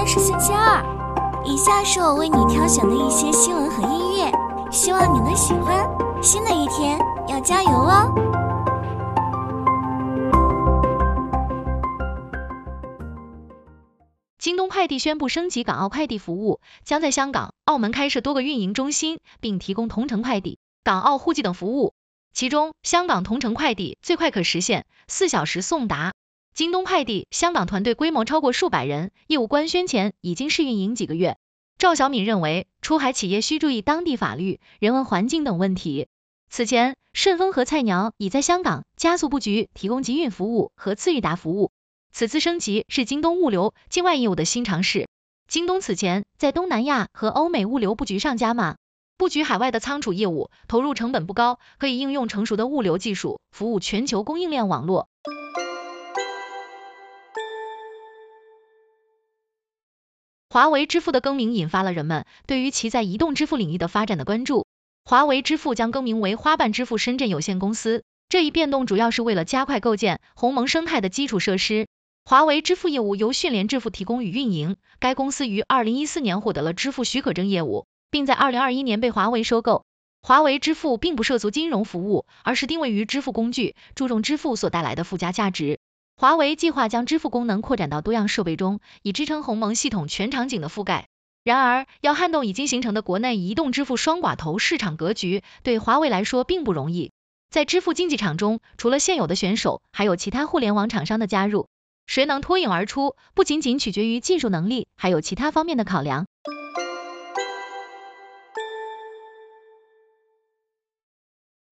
天是星期二，以下是我为你挑选的一些新闻和音乐，希望你能喜欢。新的一天要加油哦！京东快递宣布升级港澳快递服务，将在香港、澳门开设多个运营中心，并提供同城快递、港澳户籍等服务。其中，香港同城快递最快可实现四小时送达。京东快递香港团队规模超过数百人，业务官宣前已经试运营几个月。赵小敏认为，出海企业需注意当地法律、人文环境等问题。此前，顺丰和菜鸟已在香港加速布局，提供集运服务和次日达服务。此次升级是京东物流境外业务的新尝试。京东此前在东南亚和欧美物流布局上加码，布局海外的仓储业务，投入成本不高，可以应用成熟的物流技术，服务全球供应链网络。华为支付的更名引发了人们对于其在移动支付领域的发展的关注。华为支付将更名为花瓣支付深圳有限公司，这一变动主要是为了加快构建鸿蒙生态的基础设施。华为支付业务由迅联支付提供与运营，该公司于二零一四年获得了支付许可证业务，并在二零二一年被华为收购。华为支付并不涉足金融服务，而是定位于支付工具，注重支付所带来的附加价值。华为计划将支付功能扩展到多样设备中，以支撑鸿蒙系统全场景的覆盖。然而，要撼动已经形成的国内移动支付双寡头市场格局，对华为来说并不容易。在支付竞技场中，除了现有的选手，还有其他互联网厂商的加入，谁能脱颖而出，不仅仅取决于技术能力，还有其他方面的考量。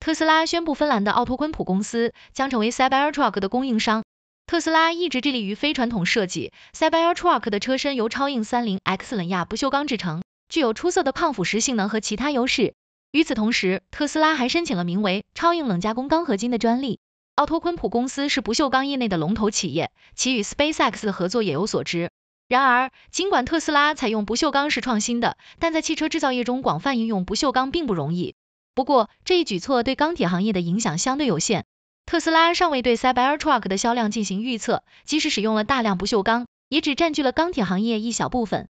特斯拉宣布，芬兰的奥托昆普公司将成为 Cybertruck 的供应商。特斯拉一直致力于非传统设计，Cybertruck 的车身由超硬三零 X 冷轧不锈钢制成，具有出色的抗腐蚀性能和其他优势。与此同时，特斯拉还申请了名为超硬冷加工钢合金的专利。奥托昆普公司是不锈钢业内的龙头企业，其与 SpaceX 的合作也有所知。然而，尽管特斯拉采用不锈钢是创新的，但在汽车制造业中广泛应用不锈钢并不容易。不过，这一举措对钢铁行业的影响相对有限。特斯拉尚未对 Cybertruck 的销量进行预测，即使使用了大量不锈钢，也只占据了钢铁行业一小部分。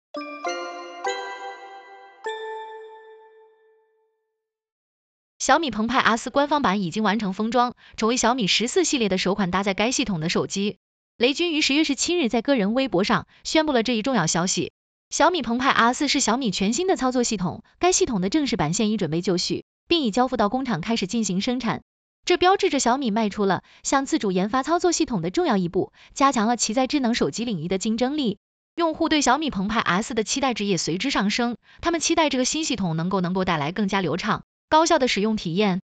小米澎湃 R 官方版已经完成封装，成为小米十四系列的首款搭载该系统的手机。雷军于十月十七日在个人微博上宣布了这一重要消息。小米澎湃 R 是小米全新的操作系统，该系统的正式版现已准备就绪，并已交付到工厂开始进行生产。这标志着小米迈出了向自主研发操作系统的重要一步，加强了其在智能手机领域的竞争力。用户对小米澎湃 S 的期待值也随之上升，他们期待这个新系统能够能够带来更加流畅、高效的使用体验。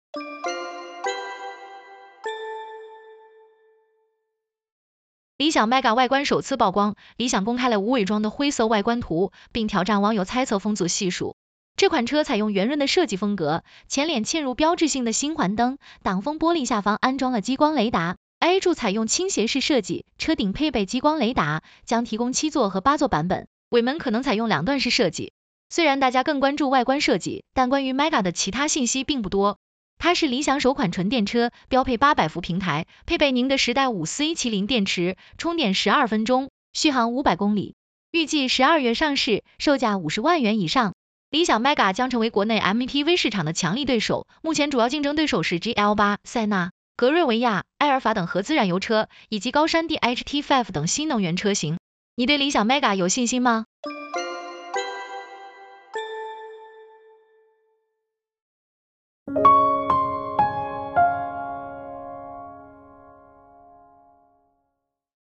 理想 Mega 外观首次曝光，理想公开了无伪装的灰色外观图，并挑战网友猜测风阻系数。这款车采用圆润的设计风格，前脸嵌入标志性的星环灯，挡风玻璃下方安装了激光雷达，A 柱采用倾斜式设计，车顶配备激光雷达，将提供七座和八座版本，尾门可能采用两段式设计。虽然大家更关注外观设计，但关于 Mega 的其他信息并不多。它是理想首款纯电车，标配八百伏平台，配备宁德时代五 C 麒麟电池，充电十二分钟，续航五百公里，预计十二月上市，售价五十万元以上。理想 Mega 将成为国内 MPV 市场的强力对手，目前主要竞争对手是 GL8、塞纳、格瑞维亚、埃尔法等合资燃油车，以及高山 DHT5 等新能源车型。你对理想 Mega 有信心吗？